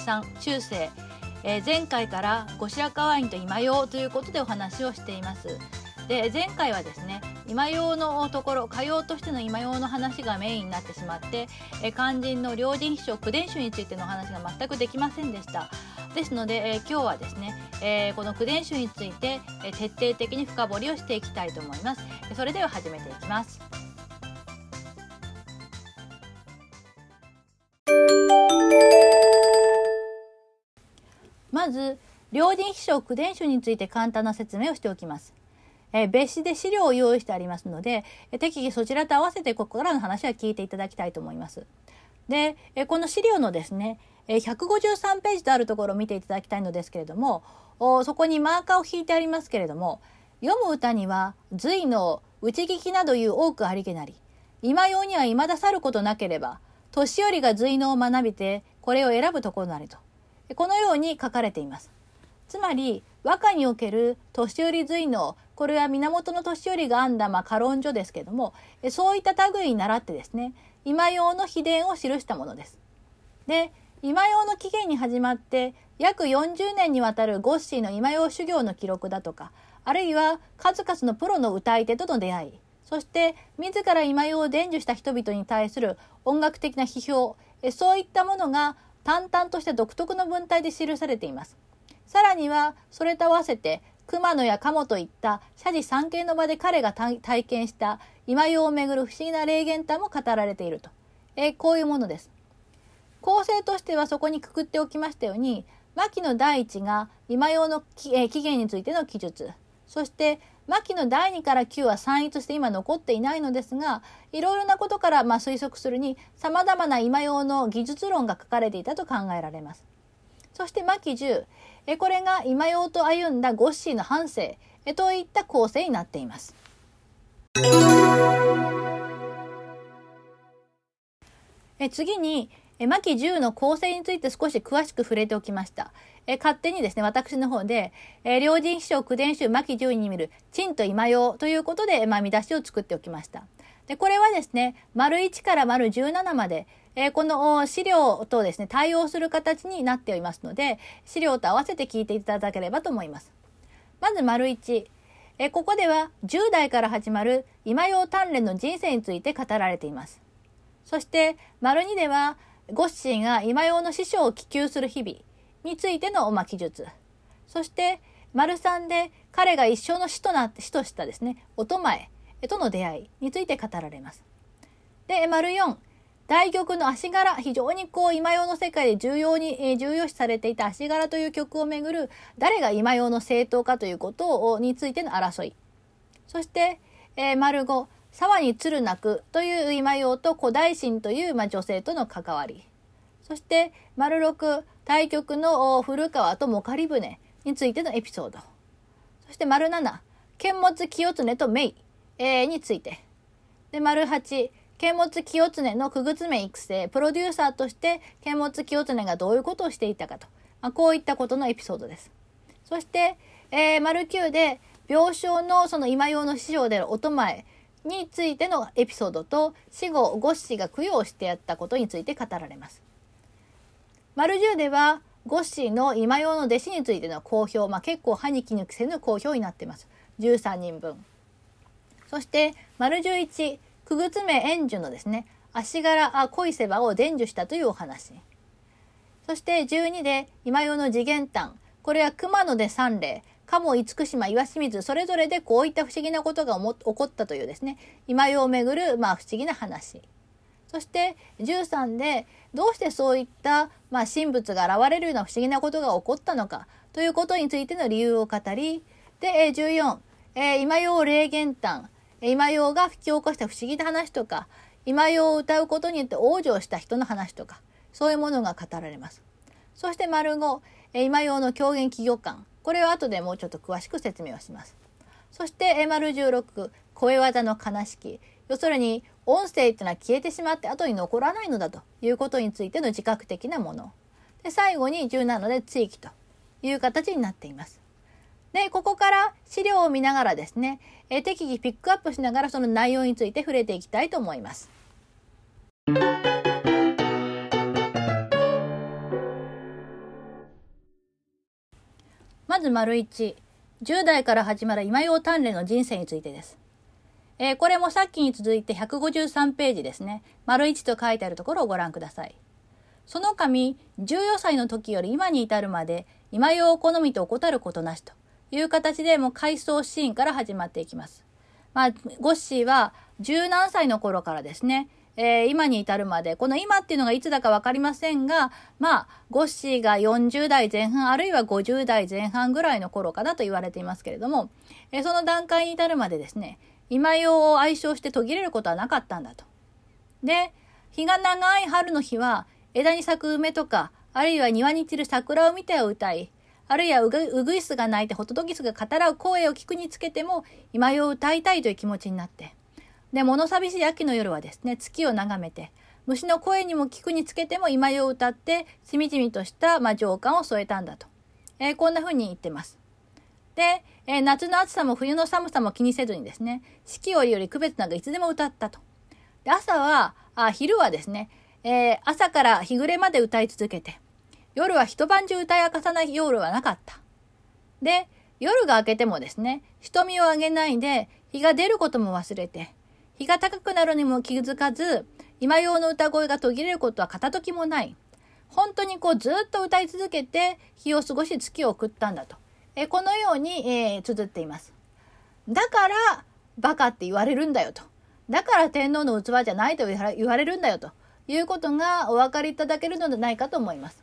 さん中世、えー、前回から後白河院と今用ということでお話をしています。で前回はですね今用のところ歌謡としての今用の話がメインになってしまってえ肝心の両人秘書九伝集についての話が全くできませんでした。ですので、え今日はですね、えこの九伝集について、え徹底的に深掘りをしていきたいと思います。それでは始めていきます。まず両人秘書九伝集について簡単な説明をしておきますえ別紙で資料を用意してありますので、え適宜そちらと合わせてここからの話は聞いていただきたいと思います。で、えこの資料のですね、え153ページとあるところを見ていただきたいのですけれども、そこにマーカーを引いてありますけれども、読む歌には隋の内聞きなどいう多くありげなり、今用には未だ去ることなければ、年寄りが隋能を学びて、これを選ぶところなりと。このように書かれています。つまり、和歌における年寄り隋能、これは源の年寄りが編んだ、まあ、歌論書ですけども、そういった類に倣ってですね、今用の秘伝を記したものです。で、今用の起源に始まって約40年にわたるゴッシーの今用修行の記録だとか、あるいは数々のプロの歌い手との出会い、そして自ら今用を伝授した人々に対する音楽的な批評、そういったものが淡々として独特の文体で記されています。さらにはそれと合わせて熊野や鴨といった社寺三景の場で彼が体験した今用をめぐる不思議な霊言談も語られていると、え、こういうものです。構成としてはそこにくくっておきましたように牧野第一が今用の,、えー、起源についての記述そして牧野第2から9は散逸して今残っていないのですがいろいろなことからま推測するにさまざまな今用の技術論が書かれていたと考えられます。そして牧10えこれが今用と歩んだゴッシーの半生えといった構成になっています。え次にえ牧10の構成について少し詳しく触れておきました。え勝手にですね、私の方で、え両人秘書九伝集牧10に見る、陳と今用ということで、まあ、見出しを作っておきました。で、これはですね、丸1から丸17まで、えー、この資料とですね、対応する形になっておりますので、資料と合わせて聞いていただければと思います。まず丸1。えー、ここでは10代から始まる今用鍛錬の人生について語られています。そして丸2では、ゴッシーが今用の師匠を希求する日々についての、まあ、記述。そして、丸3で彼が一生の死となって、死としたですね、乙前との出会いについて語られます。で、丸4、大曲の足柄、非常にこう今用の世界で重要に、えー、重要視されていた足柄という曲をめぐる誰が今用の正当かということをについての争い。そして、えー、丸5、沢に鶴鳴くという今用と古代神という、女性との関わり。そして、丸6、対局の古川ともかり船についてのエピソード。そして丸7、剣物清常とメイ、について。で、丸8、剣持清常の久靴目育成、プロデューサーとして剣持清常がどういうことをしていたかと。まあ、こういったことのエピソードです。そして、えー、丸9で、病床のその今用の師匠である乙前についてのエピソードと、死後、ゴッシが供養してやったことについて語られます。丸10では、ゴッシの今用の弟子についての公表、まあ、結構歯に衣着せぬ公表になっています。13人分。そして、丸11、久靴目円寿のですね、足柄あ恋せばを伝授したというお話。そして12で今用の次元譚。これは熊野で三例、鴨厳島岩清水、それぞれでこういった不思議なことが起こったというですね、今用をめぐる、まあ、不思議な話。そして13でどうしてそういった、まあ、神仏が現れるような不思議なことが起こったのかということについての理由を語り、で、14、えー、今用霊言譚。今用が引き起こした不思議な話とか、今用を歌うことによって往生した人の話とか、そういうものが語られます。そして丸5、今用の狂言企業感。これは後でもうちょっと詳しく説明をします。そして丸16、声技の悲しき。要するに、音声っていうのは消えてしまって後に残らないのだということについての自覚的なもの。で、最後に17で追記という形になっています。で、ここから資料を見ながらですね、え適宜ピックアップしながらその内容について触れていきたいと思います。まず丸1、10代から始まる今用鍛錬の人生についてです。えー、これもさっきに続いて153ページですね。丸1と書いてあるところをご覧ください。その神、14歳の時より今に至るまで、今用を好みと怠ることなしという形でもう回想シーンから始まっていきます。まあ、ゴッシーは十何歳の頃からですね、えー、今に至るまで、この今っていうのがいつだかわかりませんが、まあ、ゴッシーが40代前半、あるいは50代前半ぐらいの頃かなと言われていますけれども、えー、その段階に至るまでですね、今用を愛称して途切れることはなかったんだと。で、日が長い春の日は、枝に咲く梅とか、あるいは庭に散る桜を見て歌い、あるいはうぐ、うぐいすが鳴いてホトトギスが語らう声を聞くにつけても、今よ歌いたいという気持ちになって。で、物寂しい秋の夜はですね、月を眺めて、虫の声にも聞くにつけても今よ歌って、しみじみとした、まあ、情感を添えたんだと。えー、こんな風に言ってます。で、えー、夏の暑さも冬の寒さも気にせずにですね、四季折より区別なくいつでも歌ったと。で朝は、あ昼はですね、えー、朝から日暮れまで歌い続けて、夜は一晩中歌い明かさない夜はなかった。で、夜が明けてもですね、瞳を上げないで、日が出ることも忘れて、日が高くなるにも気づかず、今用の歌声が途切れることは片時もない。本当にこうずっと歌い続けて日を過ごし月を送ったんだと。えこのように、えー、綴っています。だから、バカって言われるんだよと。だから天皇の器じゃないと言われるんだよということがお分かりいただけるのではないかと思います。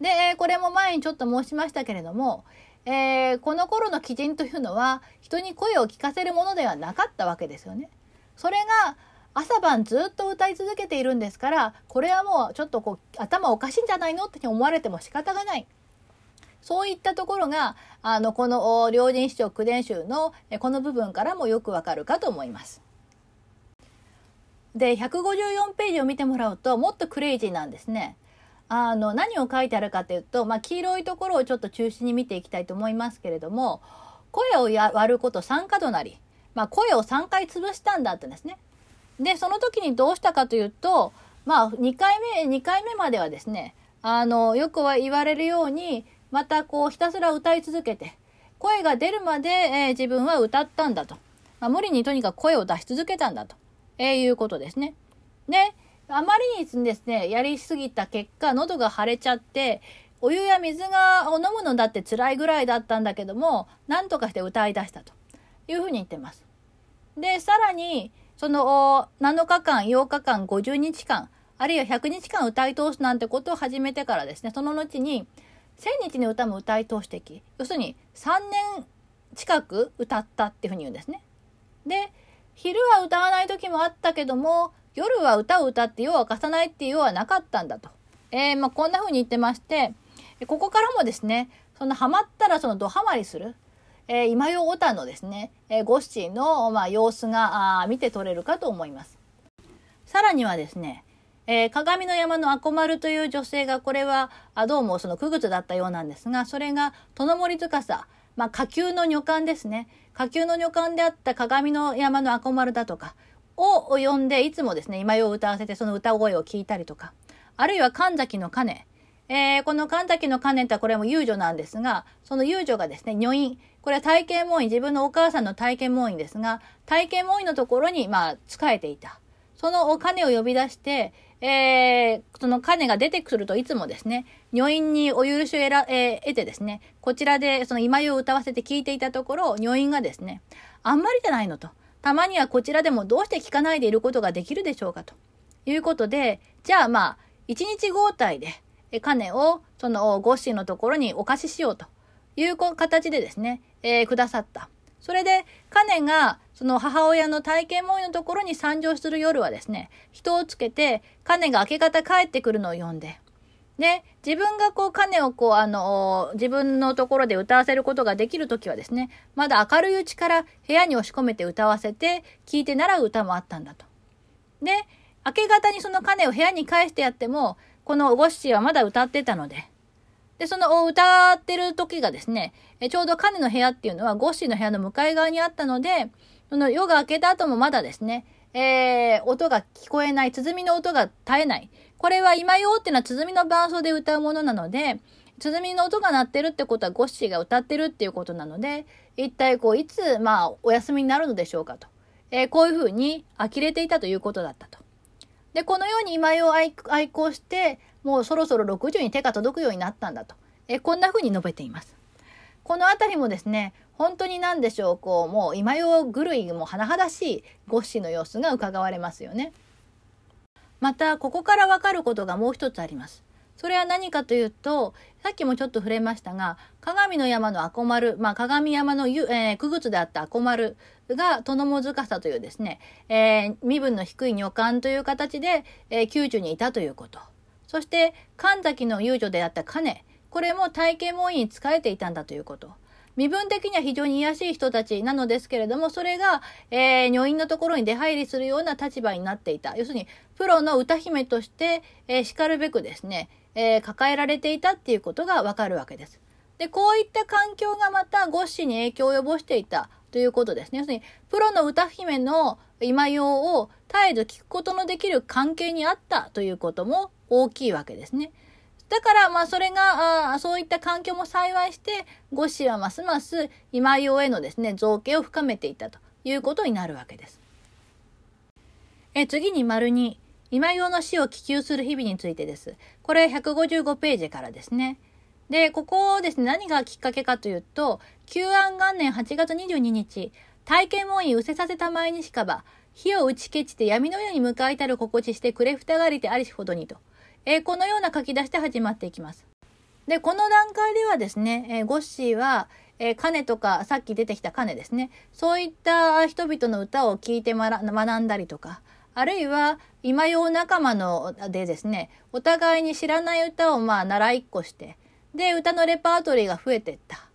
で、えこれも前にちょっと申しましたけれども、えー、この頃の基準というのは人に声を聞かせるものではなかったわけですよね。それが朝晩ずっと歌い続けているんですからこれはもうちょっとこう頭おかしいんじゃないのって思われても仕方がない。そういったところがあのこの両人史上九伝集のこの部分からもよくわかるかと思います。で154ページを見てもらうともっとクレイジーなんですね。あの何を書いてあるかというと、まあ、黄色いところをちょっと中心に見ていきたいと思いますけれども声をや割ること3角なり、まあ、声を3回潰したんだってですね。でその時にどうしたかというと、まあ、2回目2回目まではですねあのよくは言われるようにまたこうひたすら歌い続けて声が出るまで、えー、自分は歌ったんだと、まあ、無理にとにかく声を出し続けたんだと、えー、いうことですね。であまりにですね、やりすぎた結果、喉が腫れちゃって、お湯や水がを飲むのだって辛いぐらいだったんだけども、なんとかして歌い出したというふうに言ってます。で、さらに、その7日間、8日間、50日間、あるいは100日間歌い通すなんてことを始めてからですね、その後に、1000日の歌も歌い通してき、要するに3年近く歌ったっていうふうに言うんですね。で、昼は歌わない時もあったけども、夜は歌を歌って夜は明かさないっていうようはなかったんだと。えー、まあ、こんな風に言ってまして、ここからもですね、そのハマったらそのドハマりする。えー、今よオタのですね、えー、ゴッシーの、まあ、様子があ見て取れるかと思います。さらにはですね、えー、鏡の山の赤丸という女性が、これは、あどうもその区別だったようなんですが、それが、殿森司、まあ、下級の女官ですね。下級の女官であった鏡の山の赤丸だとか、を呼んで、いつもですね、今よを歌わせてその歌声を聞いたりとか、あるいは神崎の鐘。えー、この神崎の鐘ってこれも遊女なんですが、その遊女がですね、女院。これは体験門院、自分のお母さんの体験門院ですが、体験門院のところに、まあ、仕えていた。そのお金を呼び出して、えー、その金が出てくるといつもですね、女院にお許しを得ら、えー、得てですね、こちらでその今よを歌わせて聞いていたところ、女院がですね、あんまりじゃないのと。たまにはこちらでもどうして聞かないでいることができるでしょうかということで、じゃあまあ、一日交代で、金をそのゴッシーのところにお貸ししようという形でですね、えー、くださった。それで、金がその母親の体験門のところに参上する夜はですね、人をつけて、金が明け方帰ってくるのを呼んで、で、自分がこう、鐘をこう、あの、自分のところで歌わせることができるときはですね、まだ明るいうちから部屋に押し込めて歌わせて、聴いて習う歌もあったんだと。で、明け方にその鐘を部屋に返してやっても、このゴッシーはまだ歌ってたので、で、その歌ってる時がですね、ちょうど鐘の部屋っていうのはゴッシーの部屋の向かい側にあったので、その夜が明けた後もまだですね、えー、音が聞こえない、鼓の音が絶えない。これは今よっていうのは鼓の伴奏で歌うものなので、鼓の音が鳴ってるってことはゴッシーが歌ってるっていうことなので、一体こう、いつ、まあ、お休みになるのでしょうかと。えー、こういうふうに呆れていたということだったと。で、このように今井を愛好して、もうそろそろ60に手が届くようになったんだと。え、こんなふうに述べています。この辺りもですね、本当に何でしょう、こう、もう今用狂いも甚だしいゴッシーの様子が伺われますよね。また、ここからわかることがもう一つあります。それは何かというと、さっきもちょっと触れましたが、鏡の山のアコ丸、まあ、鏡山のゆ、えー、区靴であったアコ丸が、殿もずかさというですね、えー、身分の低い女官という形で、えー、宮中にいたということ。そして、神崎の遊女であった金、これも体験門院に仕えていたんだということ。身分的には非常に卑しい人たちなのですけれども、それが、えー、女院のところに出入りするような立場になっていた。要するに、プロの歌姫として、えー、叱るべくですね、えー、抱えられていたっていうことがわかるわけです。で、こういった環境がまたゴッシに影響を及ぼしていたということですね。要するに、プロの歌姫の今用を絶えず聞くことのできる関係にあったということも大きいわけですね。だから、まあ、それが、あそういった環境も幸いして、ゴッシはますます今用へのですね、造形を深めていったということになるわけです。え次に丸2、今用の死を希求する日々についてです。これ155ページからですね。で、ここですね、何がきっかけかというと、旧安元年8月22日、体験門院失せさせた前にしかば、火を打ち消ちて闇のように迎えたる心地してくれふたがりてありしほどにと。えー、このような書き出して始まっていきます。で、この段階ではですね、えー、ゴッシーは、えー、カとか、さっき出てきたカネですね。そういった人々の歌を聞いて学んだりとか、あるいは今用仲間のでですね、お互いに知らない歌をまあ習いっこして、で、歌のレパートリーが増えてった。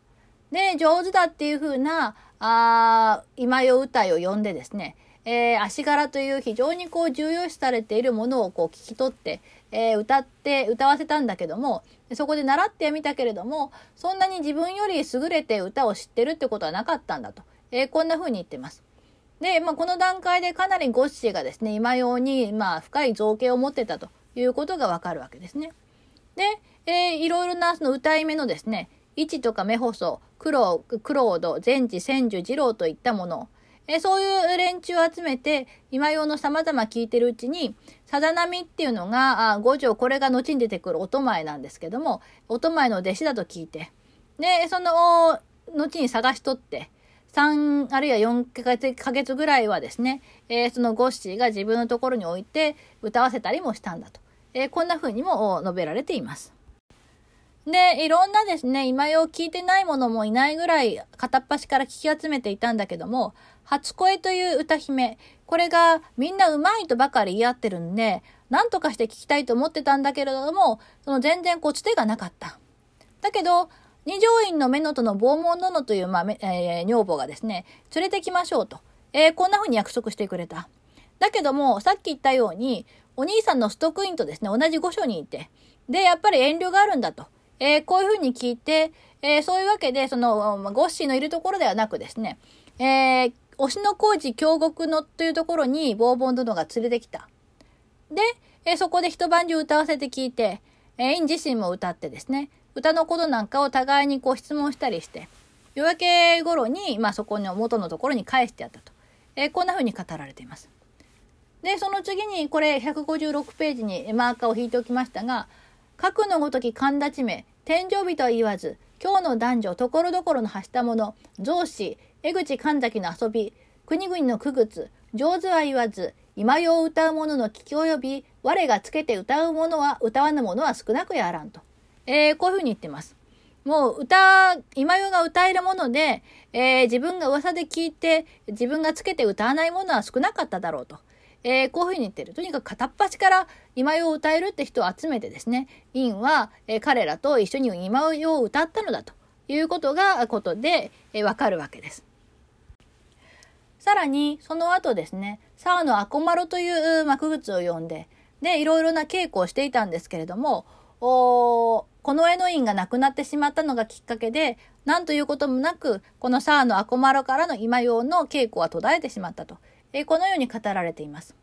で、上手だっていう風な、あ今用歌いを呼んでですね、えー、足柄という非常にこう重要視されているものをこう聞き取って、えー、歌って歌わせたんだけどもそこで習ってみたけれどもそんなに自分より優れて歌を知ってるってことはなかったんだと、えー、こんな風に言ってます。で、まあ、この段階でかなりゴッシーがですね今用にまあ深い造形を持ってたということがわかるわけですね。で、えー、いろいろなその歌い目のですね一とか目細クロクロード善治千住二郎といったものえそういう連中を集めて、今用の様々聞いてるうちに、さざ波っていうのが、あ五条、これが後に出てくるお前なんですけども、お前の弟子だと聞いて、で、その、後に探し取って、3あるいは4ヶ月ぐらいはですね、えー、そのゴッシーが自分のところに置いて歌わせたりもしたんだと。えー、こんな風にも述べられています。で、いろんなですね、今用聞いてないものもいないぐらい片っ端から聞き集めていたんだけども、初恋という歌姫、これがみんな上手いとばかり言い合ってるんで、何とかして聞きたいと思ってたんだけれども、その全然こうつてがなかった。だけど、二条院のメノとの拷問殿という、まあ、えー、女房がですね、連れてきましょうと。えー、こんな風に約束してくれた。だけども、さっき言ったように、お兄さんのストックインとですね、同じ御所にいて、で、やっぱり遠慮があるんだと。えー、こういう風に聞いて、えー、そういうわけで、その、ゴッシーのいるところではなくですね、えー、推しの工事京極のというところにボーボン殿が連れてきた。で、えー、そこで一晩中歌わせて聞いて、えー、イン自身も歌ってですね、歌のことなんかを互いにこう質問したりして、夜明け頃に、まあそこの元のところに返してやったと。えー、こんな風に語られています。で、その次にこれ156ページにマーカーを引いておきましたが、核のごとき神立ち目、天井日とは言わず、今日の男女、ところどころの発したもの、増子、江口神崎の遊び、国々の区別、上手は言わず、今用歌う者の聞き及び、我がつけて歌う者は、歌わぬ者は少なくやらんと。えー、こういうふうに言ってます。もう歌、今用が歌えるもので、えー、自分が噂で聞いて、自分がつけて歌わないものは少なかっただろうと。えー、こういうふうに言ってる。とにかく片っ端から今用を歌えるって人を集めてですね、インは、えー、彼らと一緒に今用を歌ったのだということが、ことで、えー、わかるわけです。さらに、その後ですね、沢のアコマロという幕靴を読んで、で、いろいろな稽古をしていたんですけれども、おこの絵の院がなくなってしまったのがきっかけで、なんということもなく、この沢のアコマロからの今用の稽古は途絶えてしまったと。えこのように語られています。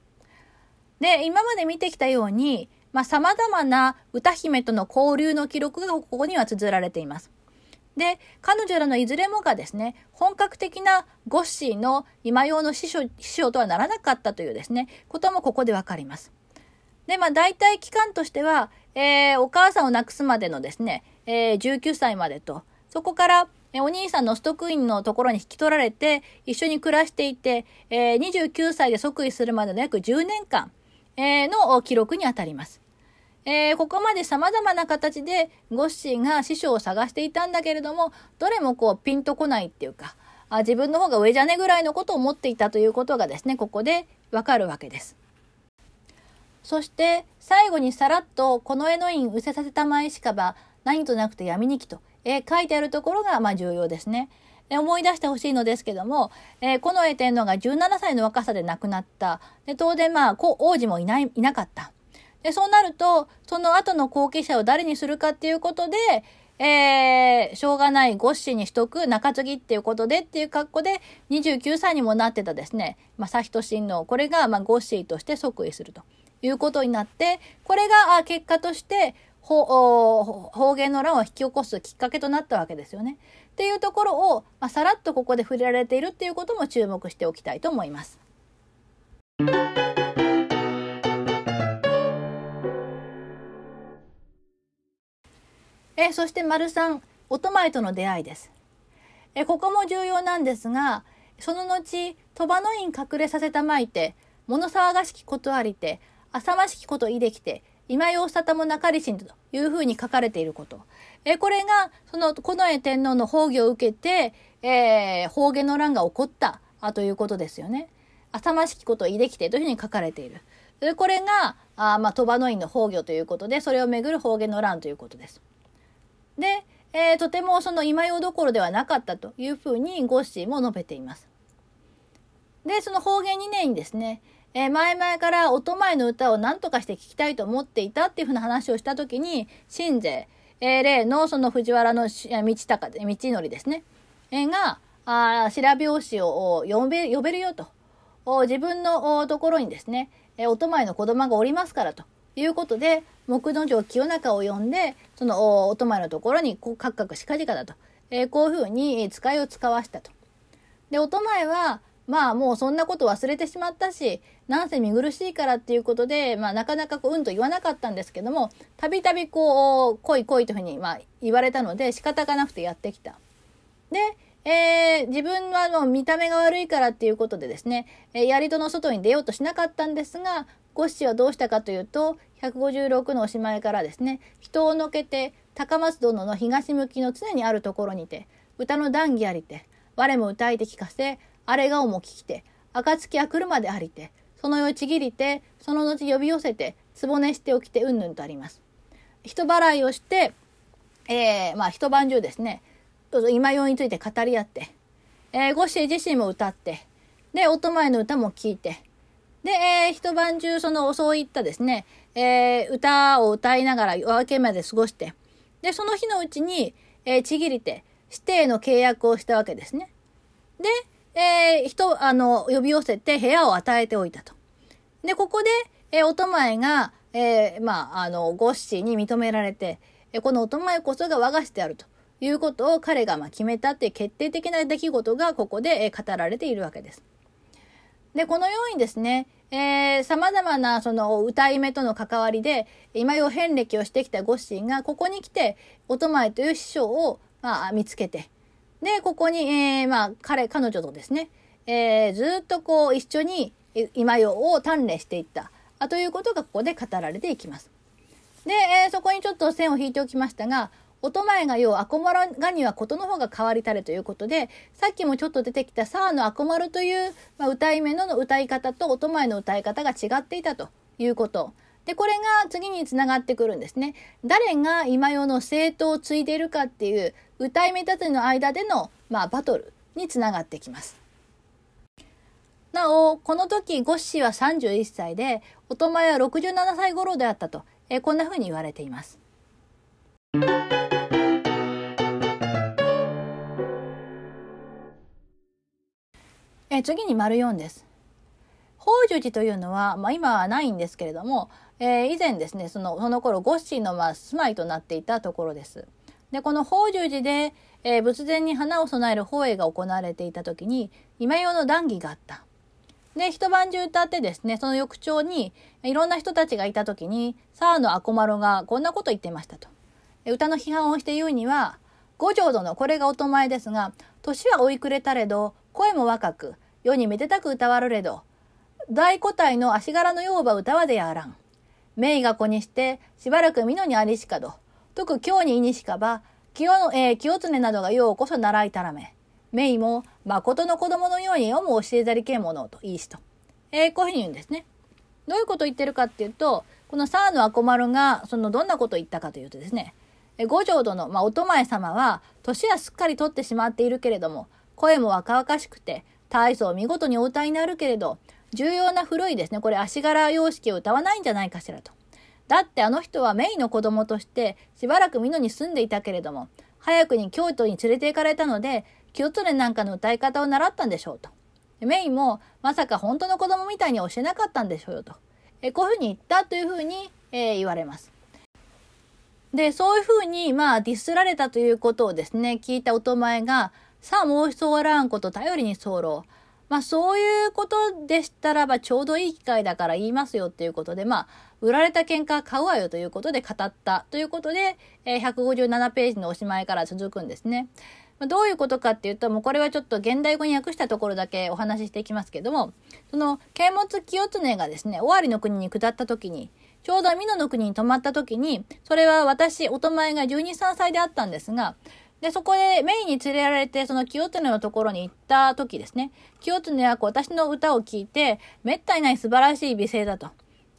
で、今まで見てきたように、まあ、様々な歌姫との交流の記録がここには綴られています。で、彼女らのいずれもがですね、本格的なゴッシーの今用の師匠師匠とはならなかったというですね、こともここでわかります。で、まあ大体期間としては、えー、お母さんを亡くすまでのですね、えー、19歳までと、そこから、えお兄さんのストックインのところに引き取られて、一緒に暮らしていて、えー、29歳で即位するまでの約10年間、えー、の記録にあたります。えー、ここまで様々な形でゴッシーが師匠を探していたんだけれども、どれもこうピンとこないっていうか、あ自分の方が上じゃねぐらいのことを思っていたということがですね、ここでわかるわけです。そして最後にさらっとこの絵の印うせさせた前しかば何となくて闇にきと、書いてあるところがまあ重要ですね。思い出してほしいのですけども、えー、近衛天皇が17歳の若さで亡くなった。で当然まあ王子もいないいなかった。で、そうなると、その後の後継者を誰にするかっていうことで、えー、しょうがないゴッシーにしとく中継ぎっていうことでっていう格好で29歳にもなってたですね、まあ、悠仁親王、これがまあゴッシーとして即位するということになって、これが結果として方言の乱を引き起こすきっかけとなったわけですよね。っていうところを、まあ、さらっとここで触れられているっていうことも注目しておきたいと思います。えそして丸三、オトマイとの出会いです。えここも重要なんですが、その後、鳥羽の院隠れさせたまいて、物騒がしきことありて、浅ましきこといできて、今用沙汰もなかりしんというふうに書かれていること。えこれが、その、近衛天皇の崩御を受けて、えー、方言の乱が起こったあということですよね。浅ましきこといできてというふうに書かれている。でこれが、あまあ、鳥羽の院の崩御ということで、それをめぐる方言の乱ということです。で、えー、とてもその今用どころではなかったというふうにゴッシーも述べています。で、その方言2年にですね、えー、前々から音前の歌を何とかして聞きたいと思っていたっていうふうな話をしたときに、新勢、えー、例のその藤原の道高で、道のりですね、えー、が、あ白拍子を呼べ呼べるよと。自分のところにですね、えー、音前の子供がおりますからということで、木之丞清中を呼んで、その、お泊まりのところに、こう、カクカクしかじかだと。えー、こういうふうに使いを使わしたと。で、お泊まりは、まあもうそんなこと忘れてしまったし、なんせ見苦しいからっていうことで、まあなかなかこう、うんと言わなかったんですけども、たびたびこう、来い来いというふうに、まあ言われたので仕方がなくてやってきた。で、えー、自分はもう見た目が悪いからっていうことでですね、えー、槍戸の外に出ようとしなかったんですが、ゴッシーはどうしたかというと、156のおしまいからですね、人をのけて、高松殿の東向きの常にあるところにて、歌の談義ありて、我も歌いて聞かせ、あれがおも聞きて、暁あくるまでありて、その世ちぎりて、その後呼び寄せて、つぼねしておきて、うんぬんとあります。人払いをして、えー、まあ一晩中ですね、今用について語り合って、えー、ゴッシー自身も歌って、で、お前の歌も聞いて、で、えー、一晩中、その、そういったですね、えー、歌を歌いながら夜明けまで過ごして、で、その日のうちに、えー、ちぎりて、指定の契約をしたわけですね。で、えー、人、あの、呼び寄せて部屋を与えておいたと。で、ここで、えー、お前が、えー、まあ、あの、ゴッシーに認められて、えー、このお前こそが和菓子であるということを彼がまあ決めたっていう決定的な出来事がここで、えー、語られているわけです。で、このようにですね、えー、様々なその歌い目との関わりで、今よ遍歴をしてきたゴッシーが、ここに来て、音前という師匠を、まあ、見つけて、で、ここに、えー、まあ、彼、彼女とですね、えー、ずっとこう、一緒に今よを鍛錬していった、あということがここで語られていきます。で、えー、そこにちょっと線を引いておきましたが、音前がよう、アコマルがにはことの方が変わりたれということで、さっきもちょっと出てきたサーのアコマルという、まあ、歌い目の歌い方と音前の歌い方が違っていたということ。で、これが次につながってくるんですね。誰が今用の政党を継いでいるかっていう歌い目たちの間での、まあ、バトルにつながってきます。なお、この時、ゴッシーは31歳で、音前は67歳頃であったと、えこんな風に言われています。え次に丸4です。宝珠寺というのは、まあ、今はないんですけれども、えー、以前ですね、その、その頃、ゴッシーの、まあ、住まいとなっていたところです。で、この宝珠寺で、えー、仏前に花を備える法会が行われていた時に、今用の談義があった。で、一晩中歌ってですね、その翌朝に、いろんな人たちがいた時に、沢の赤丸がこんなこと言ってましたと。歌の批判をして言うには、五条殿、これがおとまえですが、年はおいくれたれど、声も若く、世にめでたく歌わるれど、大古体の足柄のようば歌わでやらん。名が子にして、しばらく美濃にありしかど、特今日にいにしかば、清,、えー、清常などがようこそ習いたらめ。名も、誠の子供のように読む教えざりけものといいしと。えー、こういうふうに言うんですね。どういうことを言ってるかっていうと、このサーの赤丸が、そのどんなことを言ったかというとですね、え五条殿、まあ、お前様は、年はすっかり取ってしまっているけれども、声も若々しくて、大層見事にお歌いになるけれど、重要な古いですね、これ足柄様式を歌わないんじゃないかしらと。だってあの人はメイの子供としてしばらく美濃に住んでいたけれども、早くに京都に連れて行かれたので、清常なんかの歌い方を習ったんでしょうと。メイもまさか本当の子供みたいに教えなかったんでしょうよと。えこういうふうに言ったというふうに、えー、言われます。で、そういうふうに、まあ、ディスられたということをですね、聞いたおとまが、さあ、もう一おらんこと頼りに候。まあ、そういうことでしたらば、ちょうどいい機会だから言いますよっていうことで、まあ、売られた喧嘩買うわよということで語ったということで、えー、157ページのおしまいから続くんですね。まあ、どういうことかっていうと、もうこれはちょっと現代語に訳したところだけお話ししていきますけども、その、剣物清常がですね、尾張の国に下った時に、ちょうど美濃の国に泊まった時に、それは私、お前が12、3歳であったんですが、で、そこでメイに連れられて、その清常のところに行った時ですね、清常はこう私の歌を聴いて、めったにない素晴らしい美声だと。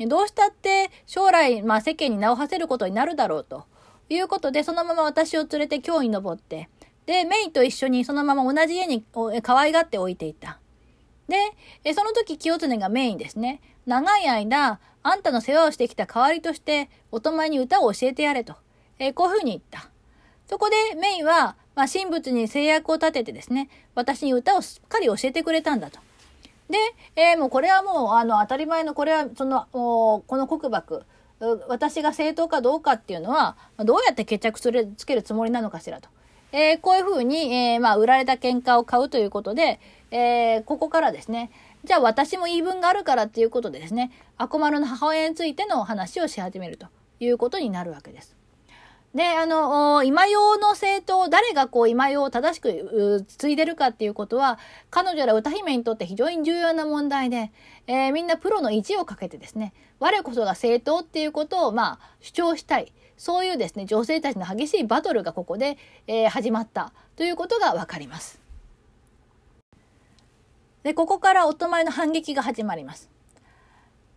どうしたって将来、まあ世間に名を馳せることになるだろうということで、そのまま私を連れて京に登って、で、メイと一緒にそのまま同じ家に可愛がっておいていた。で、その時清常がメインですね。長い間、あんたの世話をしてきた代わりとして、お前に歌を教えてやれと。え、こういうふうに言った。そこでメイは、まあ、神仏に制約を立ててですね、私に歌をすっかり教えてくれたんだと。で、えー、もうこれはもう、あの、当たり前の、これは、その、この黒幕、私が正当かどうかっていうのは、どうやって決着する、つけるつもりなのかしらと。えー、こういうふうに、えー、まあ、売られた喧嘩を買うということで、えー、ここからですね、じゃあ私も言い分があるからっていうことでですね、アコマルの母親についての話をし始めるということになるわけです。で、あの、今用の政党、誰がこう今用を正しく継いでるかっていうことは、彼女ら歌姫にとって非常に重要な問題で、えー、みんなプロの意地をかけてですね、我こそが政党っていうことを、まあ、主張したい。そういうですね、女性たちの激しいバトルがここで、えー、始まったということがわかります。で、ここからおとまいの反撃が始まります。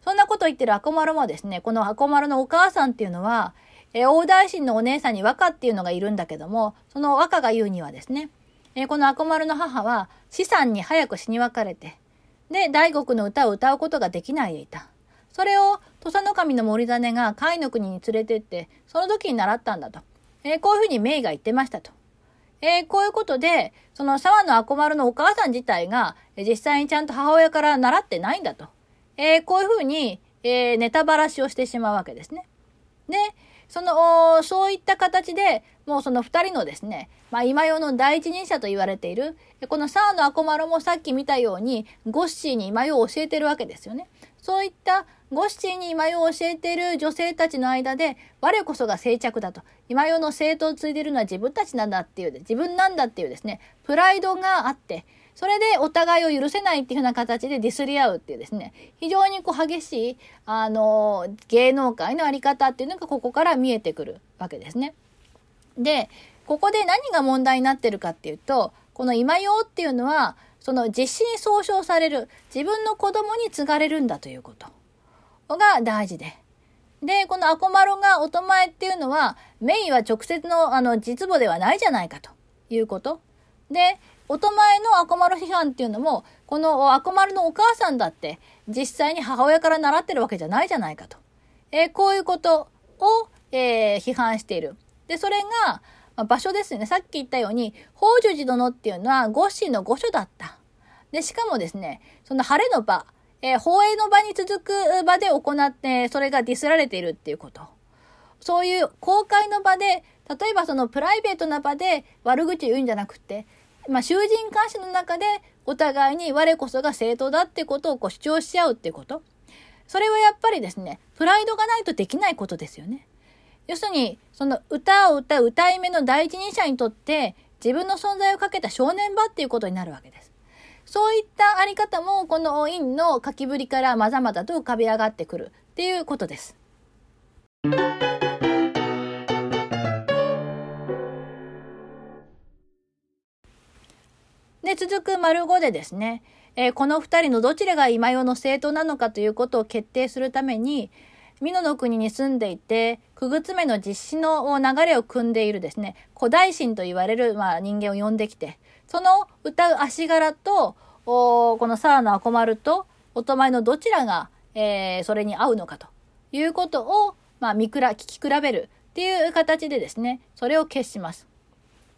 そんなこと言ってる赤丸もですね、この赤丸のお母さんっていうのは、えー、大大臣のお姉さんに和歌っていうのがいるんだけども、その和歌が言うにはですね、えー、この赤丸の母は資産に早く死に別れて、で、大国の歌を歌うことができないでいた。それを土佐の神の森種が甲斐の国に連れてって、その時に習ったんだと。えー、こういうふうにメイが言ってましたと。えー、こういうことで、その沢の赤丸のお母さん自体が、実際にちゃんと母親から習ってないんだと。えー、こういうふうに、えー、ネタばらしをしてしまうわけですね。で、その、そういった形で、もうその二人のですね、まあ今用の第一人者と言われている、この沢の赤丸もさっき見たように、ゴッシーに今用を教えてるわけですよね。そういったゴッシーに今世を教えている女性たちの間で、我こそが静着だと。今世の正当を継いでいるのは自分たちなんだっていう、自分なんだっていうですね、プライドがあって、それでお互いを許せないっていうふうな形でディスり合うっていうですね、非常にこう激しい、あの、芸能界のあり方っていうのがここから見えてくるわけですね。で、ここで何が問題になってるかっていうと、この今用っていうのは、その実施に総称される、自分の子供に継がれるんだということ。が大事で。で、このアコマロがおとまえっていうのは、メインは直接のあの実母ではないじゃないかということ。で、おとまえのアコマロ批判っていうのも、このアコマロのお母さんだって、実際に母親から習ってるわけじゃないじゃないかと。えー、こういうことを、えー、批判している。で、それが、まあ、場所ですね。さっき言ったように、宝珠寺殿っていうのは、五子の御所だった。で、しかもですね、その晴れの場、えー、放映の場に続く場で行って、それがディスられているっていうこと。そういう公開の場で、例えばそのプライベートな場で悪口言うんじゃなくて、まあ、囚人監視の中でお互いに我こそが正当だってことをこう主張し合うってこと。それはやっぱりですね、プライドがないとできないことですよね。要するに、その歌を歌う歌い目の第一人者にとって自分の存在をかけた正念場っていうことになるわけです。そういったあり方もこの陰の書きぶりからまざまざと浮かび上がってくるっていうことです。で、続く丸5でですね、えー、この二人のどちらが今世の正当なのかということを決定するために、美濃の国に住んでいて、くぐつめの実施の流れを組んでいるですね、古代神と言われる、まあ、人間を呼んできて、その歌う足柄と、このサーナ・アコマルと、おとまいのどちらが、えー、それに合うのかということを、まあ、見くら、聞き比べるっていう形でですね、それを決します。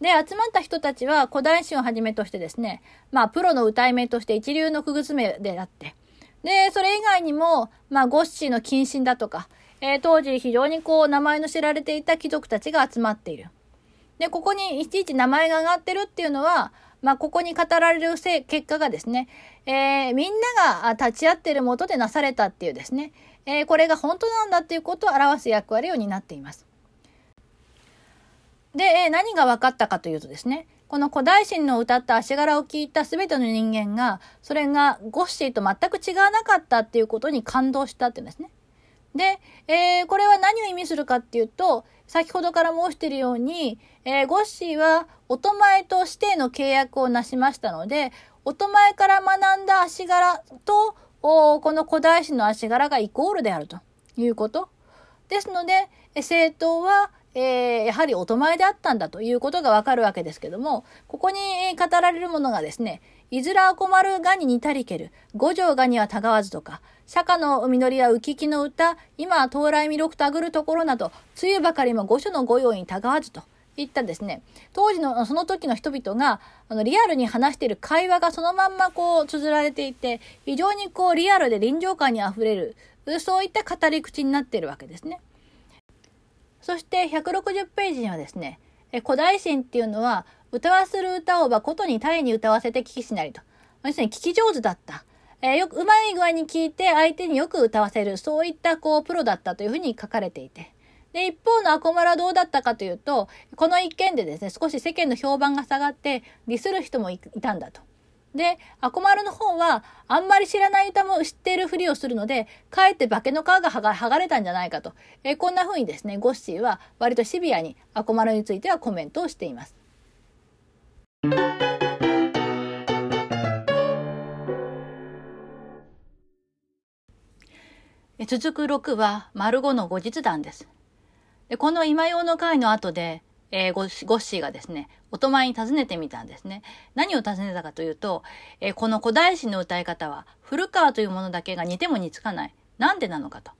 で、集まった人たちは古代史をはじめとしてですね、まあ、プロの歌い目として一流のくぐつめであって、で、それ以外にも、まあ、ゴッシーの近親だとか、えー、当時非常にこう、名前の知られていた貴族たちが集まっている。で、ここにいちいち名前が上がってるっていうのは、まあ、ここに語られるせ結果がですね、えー、みんなが立ち会っているもとでなされたっていうですね、えー、これが本当なんだっていうことを表す役割を担っています。で、え何が分かったかというとですね、この古代神の歌った足柄を聞いた全ての人間が、それがゴッシーと全く違わなかったっていうことに感動したっていうんですね。で、えー、これは何を意味するかっていうと、先ほどから申しているように、えー、ゴッシーは音前としての契約をなしましたので、音前から学んだ足柄と、この古代史の足柄がイコールであるということ。ですので、政党はえー、やはりお前であったんだということがわかるわけですけども、ここに語られるものがですね、いずら困るがに似たりける、五条がにはたがわずとか、釈迦の実りは浮き木の歌、今到来魅力たぐるところなど、梅雨ばかりも五所の御用にたがわずと。いったですね、当時のその時の人々が、あの、リアルに話している会話がそのまんまこう、綴られていて、非常にこう、リアルで臨場感にあふれる、そういった語り口になっているわけですね。そして160ページにはですね、え古代神っていうのは、歌わせる歌をばことに大に歌わせて聞きしなりと。要するに聞き上手だった。え、よく、うまい具合に聞いて相手によく歌わせる、そういったこう、プロだったというふうに書かれていて。で、一方のアコマラはどうだったかというと、この一件でですね、少し世間の評判が下がって、ディスる人もいたんだと。で、アコマルの方は、あんまり知らない歌も知っているふりをするので、かえって化けの皮が剥がれたんじゃないかと。え、こんな風にですね、ゴッシーは割とシビアにアコマルについてはコメントをしています。続く6は、丸5の後日談です。でこの今用の会の後で、えー、ゴッシーがですね、お泊まりに尋ねてみたんですね。何を尋ねたかというと、えー、この古代史の歌い方は、古川というものだけが似ても似つかない。なんでなのかと。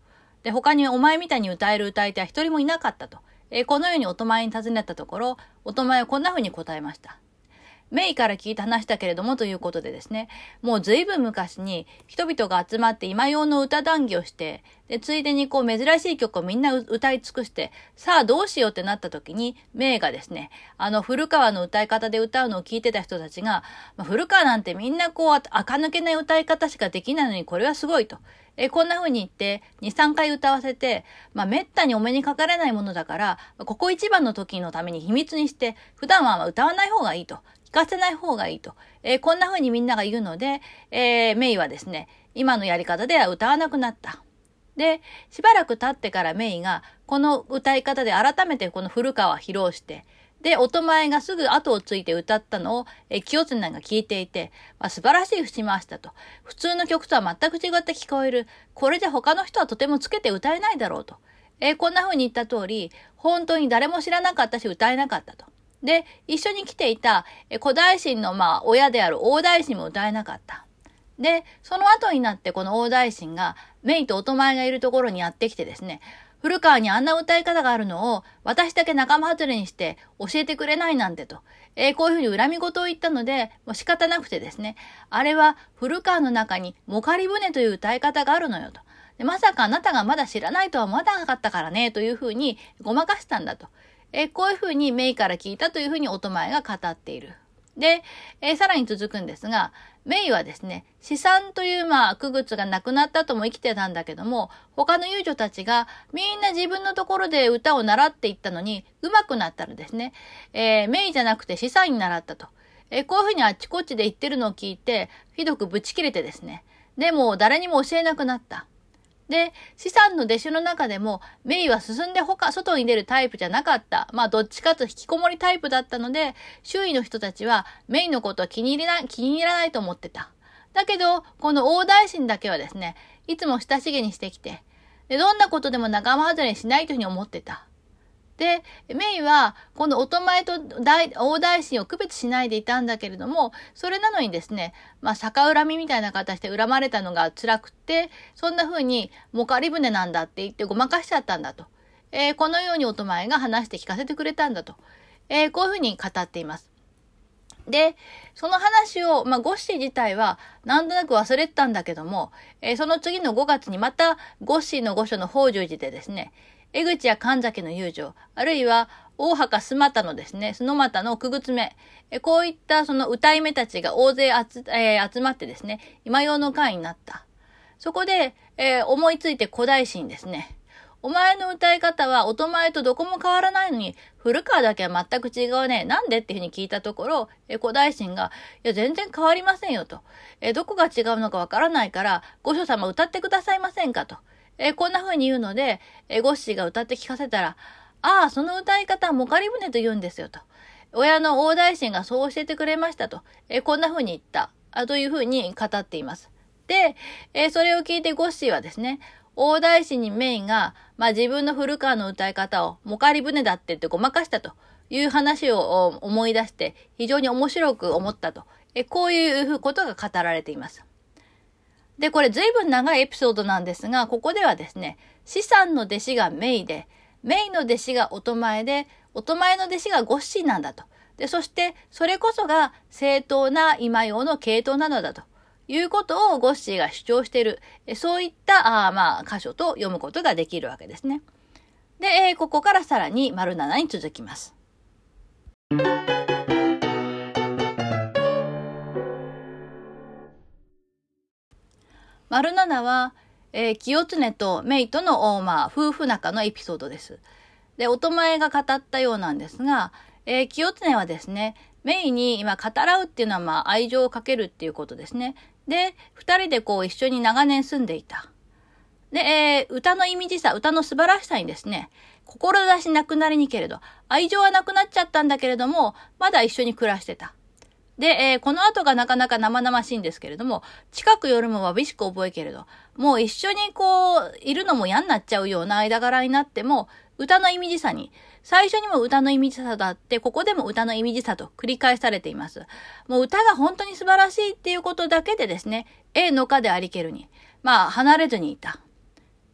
で、他にお前みたいに歌える歌い手は一人もいなかったと。えー、このようにお泊まりに尋ねたところ、お泊まりはこんな風に答えました。メイから聞いた話だけれどもということでですね、もう随分昔に人々が集まって今用の歌談義をして、で、ついでにこう珍しい曲をみんな歌い尽くして、さあどうしようってなった時に、メイがですね、あの古川の歌い方で歌うのを聞いてた人たちが、まあ、古川なんてみんなこう垢抜けない歌い方しかできないのにこれはすごいと。えこんな風に言って、2、3回歌わせて、まあ、めったにお目にかかれないものだから、ここ一番の時のために秘密にして、普段は歌わない方がいいと。かせない方がいいと。えー、こんな風にみんなが言うので、えー、メイはですね、今のやり方では歌わなくなった。で、しばらく経ってからメイが、この歌い方で改めてこの古川披露して、で、音前がすぐ後をついて歌ったのを、え清綱が聞いていて、まあ、素晴らしい節回したと。普通の曲とは全く違って聞こえる。これじゃ他の人はとてもつけて歌えないだろうと。えー、こんな風に言った通り、本当に誰も知らなかったし歌えなかったと。で、一緒に来ていた古代神のまあ親である大大神も歌えなかった。で、その後になってこの大大神がメイとお前がいるところにやってきてですね、古川にあんな歌い方があるのを私だけ仲間外れにして教えてくれないなんてと、えー、こういうふうに恨み事を言ったので、もう仕方なくてですね、あれは古川の中にモカリ船という歌い方があるのよと。でまさかあなたがまだ知らないとは思わなかったからね、というふうにごまかしたんだと。え、こういうふうにメイから聞いたというふうにお前が語っている。で、えー、さらに続くんですが、メイはですね、資産というまあ、区別がなくなったとも生きてたんだけども、他の遊女たちがみんな自分のところで歌を習っていったのに、上手くなったらですね、えー、メイじゃなくて資産に習ったと。えー、こういうふうにあっちこっちで言ってるのを聞いて、ひどくぶち切れてですね、でも誰にも教えなくなった。で、資産の弟子の中でも、メイは進んで他、外に出るタイプじゃなかった。まあ、どっちかと引きこもりタイプだったので、周囲の人たちは、メイのことは気に入らない、気に入らないと思ってた。だけど、この大大臣だけはですね、いつも親しげにしてきて、で、どんなことでも仲間外れにしないというふうに思ってた。で、メイは、この乙前と大大大臣を区別しないでいたんだけれども、それなのにですね、まあ、逆恨みみたいな形で恨まれたのが辛くって、そんな風に、もかり船なんだって言ってごまかしちゃったんだと。えー、このように乙前が話して聞かせてくれたんだと。えー、こういう風に語っています。で、その話を、まあ、ゴッシー自体は、なんとなく忘れてたんだけども、えー、その次の5月にまた、ゴッシーの御所の法重寺でですね、江口や神崎の友情、あるいは大墓スマタのですね、スノマタのくぐつめ、こういったその歌い目たちが大勢集,、えー、集まってですね、今用の会になった。そこで、えー、思いついて古代史にですね、お前の歌い方はお前とどこも変わらないのに、古川だけは全く違うね。なんでっていうふうに聞いたところ、え古代神が、いや、全然変わりませんよと。えどこが違うのかわからないから、ご所様歌ってくださいませんかと。えー、こんな風に言うので、えー、ゴッシーが歌って聞かせたら、ああ、その歌い方はモカリ船と言うんですよと。親の大大臣がそう教えてくれましたと。えー、こんな風に言った。あという風に語っています。で、え、それを聞いてゴッシーはですね、大大臣にメインが、まあ自分の古川の歌い方をモカリ船だってってごまかしたという話を思い出して非常に面白く思ったと。えこういうことが語られています。で、これ随分長いエピソードなんですが、ここではですね、資産の弟子がメイで、メイの弟子が音前で、音前の弟子がゴッシーなんだと。で、そして、それこそが正当な今用の系統なのだということをゴッシーが主張している、そういった、あまあ、箇所と読むことができるわけですね。で、えここからさらに丸7に続きます。丸7は、えー、清常とメイとの、まあ、夫婦仲のエピソードです。で、お前が語ったようなんですが、えー、清常はですね、メイに今語らうっていうのはまあ愛情をかけるっていうことですね。で、二人でこう一緒に長年住んでいた。で、えー、歌の意味さ、歌の素晴らしさにですね、志なくなりにけれど、愛情はなくなっちゃったんだけれども、まだ一緒に暮らしてた。で、えー、この後がなかなか生々しいんですけれども、近く夜もわびしく覚えけれど、もう一緒にこう、いるのも嫌になっちゃうような間柄になっても、歌の意味地さに、最初にも歌の意味地さだって、ここでも歌の意味地さと繰り返されています。もう歌が本当に素晴らしいっていうことだけでですね、えのかでありけるに、まあ離れずにいた。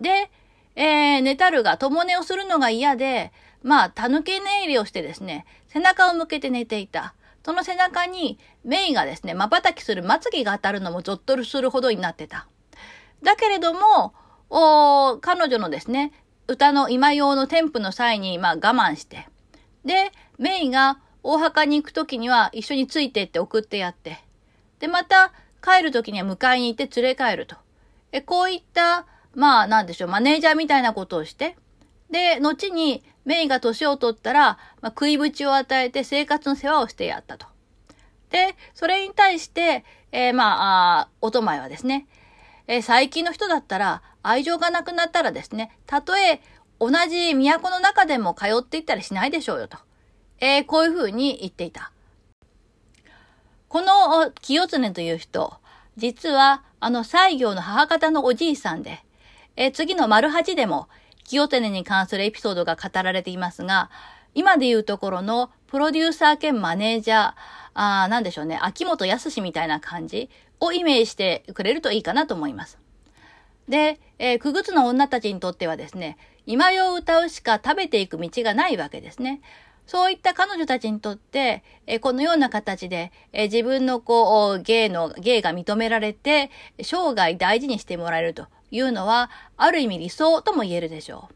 で、えー、寝たるが共寝をするのが嫌で、まあ、たぬけ寝入りをしてですね、背中を向けて寝ていた。その背中にメイがですね、瞬きするまつげが当たるのもゾッとるするほどになってた。だけれども、お彼女のですね、歌の今用の添付の際に、まあ我慢して。で、メイが大墓に行くときには一緒についてって送ってやって。で、また帰るときには迎えに行って連れ帰ると。え、こういった、まあなんでしょう、マネージャーみたいなことをして、で、後にメイが年を取ったら、まあ、食いぶちを与えて生活の世話をしてやったと。で、それに対して、えー、まあ、おとまいはですね、えー、最近の人だったら、愛情がなくなったらですね、たとえ同じ都の中でも通っていったりしないでしょうよと。えー、こういうふうに言っていた。この清常という人、実はあの西行の母方のおじいさんで、えー、次の丸八でも清常に関するエピソードが語られていますが、今で言うところのプロデューサー兼マネージャー、あなんでしょうね、秋元康みたいな感じをイメージしてくれるといいかなと思います。で、えー、くぐつの女たちにとってはですね、今よを歌うしか食べていく道がないわけですね。そういった彼女たちにとって、えこのような形で、え自分のこう、芸の、芸が認められて、生涯大事にしてもらえるというのは、ある意味理想とも言えるでしょう。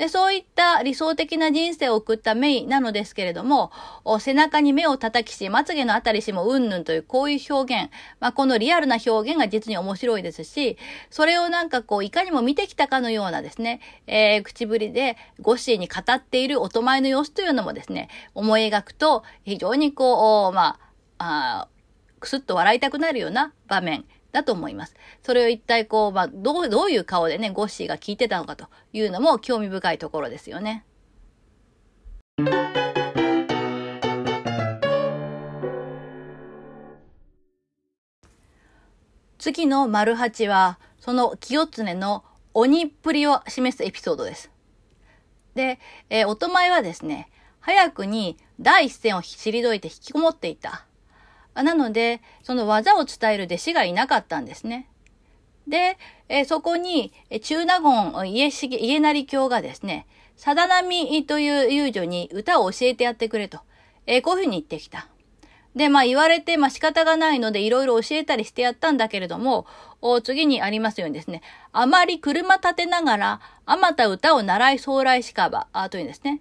で、そういった理想的な人生を送ったメイなのですけれども、背中に目を叩きし、まつげのあたりしもうんぬんというこういう表現、まあ、このリアルな表現が実に面白いですし、それをなんかこう、いかにも見てきたかのようなですね、えー、口ぶりでゴッシーに語っているおとまいの様子というのもですね、思い描くと、非常にこう、まあ、あくすっと笑いたくなるような場面、だと思います。それを一体こう、まあ、どう、どういう顔でね、ゴッシーが聞いてたのかというのも興味深いところですよね。次の丸八は、その清常の鬼っぷりを示すエピソードです。で、えー、おとまいはですね、早くに第一線を退いて引きこもっていた。なので、その技を伝える弟子がいなかったんですね。で、えそこに、中納言家重、家成教がですね、貞波という遊女に歌を教えてやってくれと、えこういうふうに言ってきた。で、まあ言われて、まあ仕方がないのでいろいろ教えたりしてやったんだけれども、お次にありますようにですね、あまり車立てながら、あまた歌を習い将来しかば、というんですね。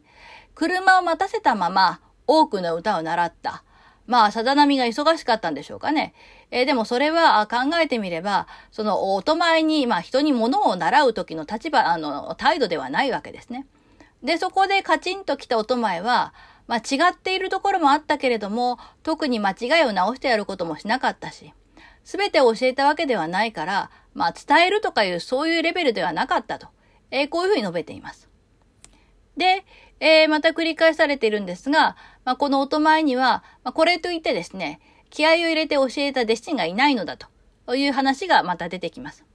車を待たせたまま多くの歌を習った。まあ、さざ波が忙しかったんでしょうかね。えー、でもそれは考えてみれば、その、おとまいに、まあ、人に物を習う時の立場、あの、態度ではないわけですね。で、そこでカチンと来たおとまいは、まあ、違っているところもあったけれども、特に間違いを直してやることもしなかったし、すべてを教えたわけではないから、まあ、伝えるとかいうそういうレベルではなかったと。えー、こういうふうに述べています。で、えー、また繰り返されているんですが、まあ、このおとまいには、まあ、これといってですね、気合を入れて教えた弟子がいないのだという話がまた出てきます。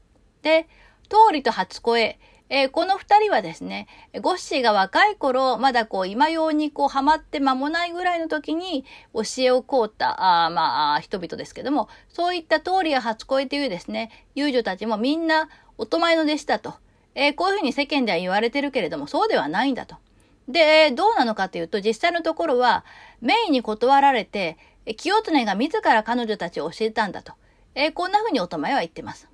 で、通りと初声、えー、この二人はですね、ゴッシーが若い頃、まだこう、今用にこう、ハマって間もないぐらいの時に、教えを請うた、あまあ、人々ですけども、そういった通りや初恋というですね、遊女たちもみんな、おとまいの弟子だと。えー、こういうふうに世間では言われてるけれども、そうではないんだと。で、どうなのかというと、実際のところは、メインに断られて、清常が自ら彼女たちを教えたんだと。えー、こんな風におとまいは言ってます。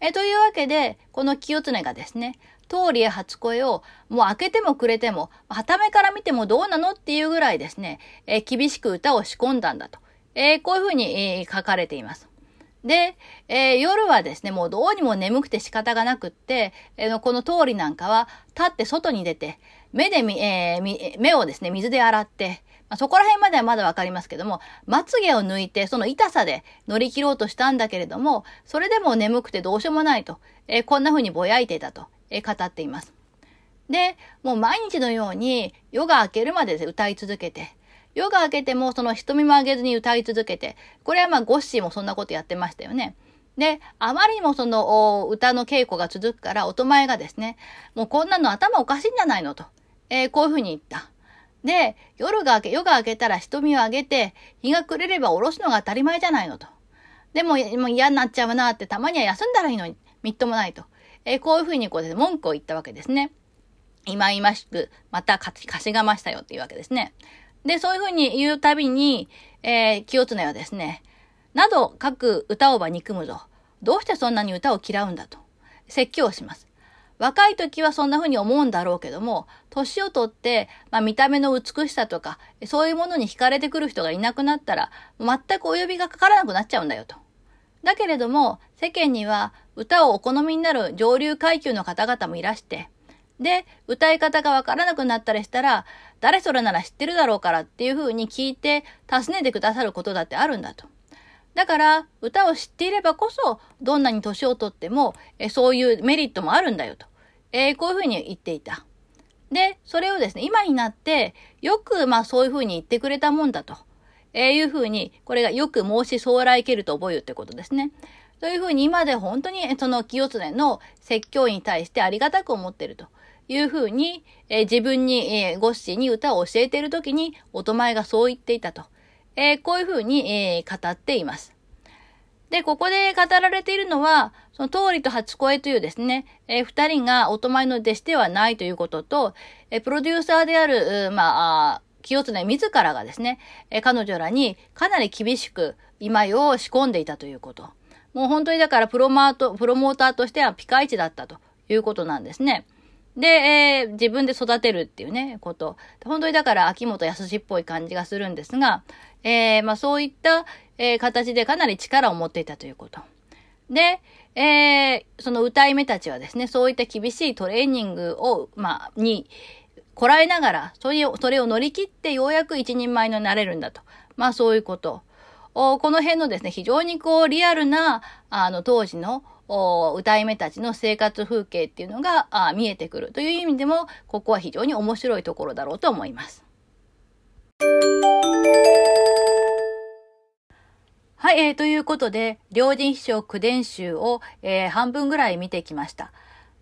えー、というわけで、この清常がですね、通りや初恋をもう開けてもくれても、はためから見てもどうなのっていうぐらいですね、えー、厳しく歌を仕込んだんだと。えこういう風に、え書かれています。で、えー、夜はですね、もうどうにも眠くて仕方がなくって、えー、この通りなんかは立って外に出て、目でみ、えー、目をですね、水で洗って、まあ、そこら辺まではまだわかりますけども、まつげを抜いて、その痛さで乗り切ろうとしたんだけれども、それでも眠くてどうしようもないと、えー、こんな風にぼやいていたと、えー、語っています。で、もう毎日のように夜が明けるまで歌い続けて、夜が明けてもその瞳も上げずに歌い続けて、これはまあゴッシーもそんなことやってましたよね。で、あまりにもその歌の稽古が続くから、おとまえがですね、もうこんなの頭おかしいんじゃないのと。えー、こういうふうに言った。で、夜が明け、夜が明けたら瞳を上げて、日が暮れれば下ろすのが当たり前じゃないのと。でも、も嫌になっちゃうなって、たまには休んだらいいのに、みっともないと。えー、こういうふうにこうですね、文句を言ったわけですね。いまいましく、またかしがましたよっていうわけですね。で、そういうふうに言うたびに、えー、清常はですね、など各歌をば憎むぞ。どうしてそんなに歌を嫌うんだと。説教をします。若い時はそんな風に思うんだろうけども、年をとって、まあ、見た目の美しさとか、そういうものに惹かれてくる人がいなくなったら、全くお呼びがかからなくなっちゃうんだよと。だけれども、世間には歌をお好みになる上流階級の方々もいらして、で、歌い方がわからなくなったりしたら、誰それなら知ってるだろうからっていう風に聞いて、尋ねてくださることだってあるんだと。だから、歌を知っていればこそ、どんなに年をとっても、えそういうメリットもあるんだよと。えー、こういうふうに言っていた。で、それをですね、今になって、よく、まあそういうふうに言ってくれたもんだと。えー、いうふうに、これがよく申しそうらいけると覚えるってことですね。というふうに今で本当にその清常の説教に対してありがたく思ってるというふうに、えー、自分に、えー、ゴッシーに歌を教えているときに、おとまいがそう言っていたと。えー、こういうふうに、えー、語っています。で、ここで語られているのは、その通りと初恋というですね、えー、二人がお泊まりの弟子ではないということと、えー、プロデューサーである、まあ、清常自らがですね、えー、彼女らにかなり厳しく今世を仕込んでいたということ。もう本当にだからプロマート、プロモーターとしてはピカイチだったということなんですね。で、えー、自分で育てるっていうね、こと。本当にだから秋元康っぽい感じがするんですが、えー、まあそういった、えー、形でかなり力を持っていたということ。で、えー、その歌い目たちはですね、そういった厳しいトレーニングを、まあ、に、こらえながら、それを、それを乗り切ってようやく一人前になれるんだと。まあそういうこと。この辺のですね、非常にこうリアルな、あの当時の歌い目たちの生活風景っていうのが見えてくるという意味でも、ここは非常に面白いところだろうと思います。はい、えー、ということで、両人秘書九伝集を、えー、半分ぐらい見てきました。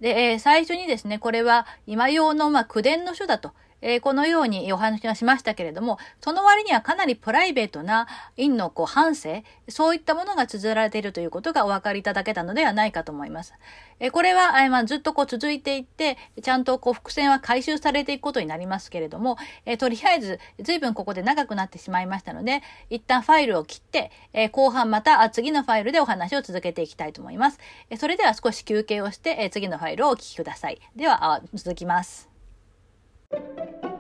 で、えー、最初にですね、これは今用の、まあ、九伝の書だとえー、このようにお話はしましたけれども、その割にはかなりプライベートな陰のこう反省、そういったものが綴られているということがお分かりいただけたのではないかと思います。えー、これは、えー、まあ、ずっとこう続いていって、ちゃんとこう伏線は回収されていくことになりますけれども、えとりあえず随分ここで長くなってしまいましたので、一旦ファイルを切って、え後半また次のファイルでお話を続けていきたいと思います。えそれでは少し休憩をして、え次のファイルをお聞きください。では、続きます。Thank you.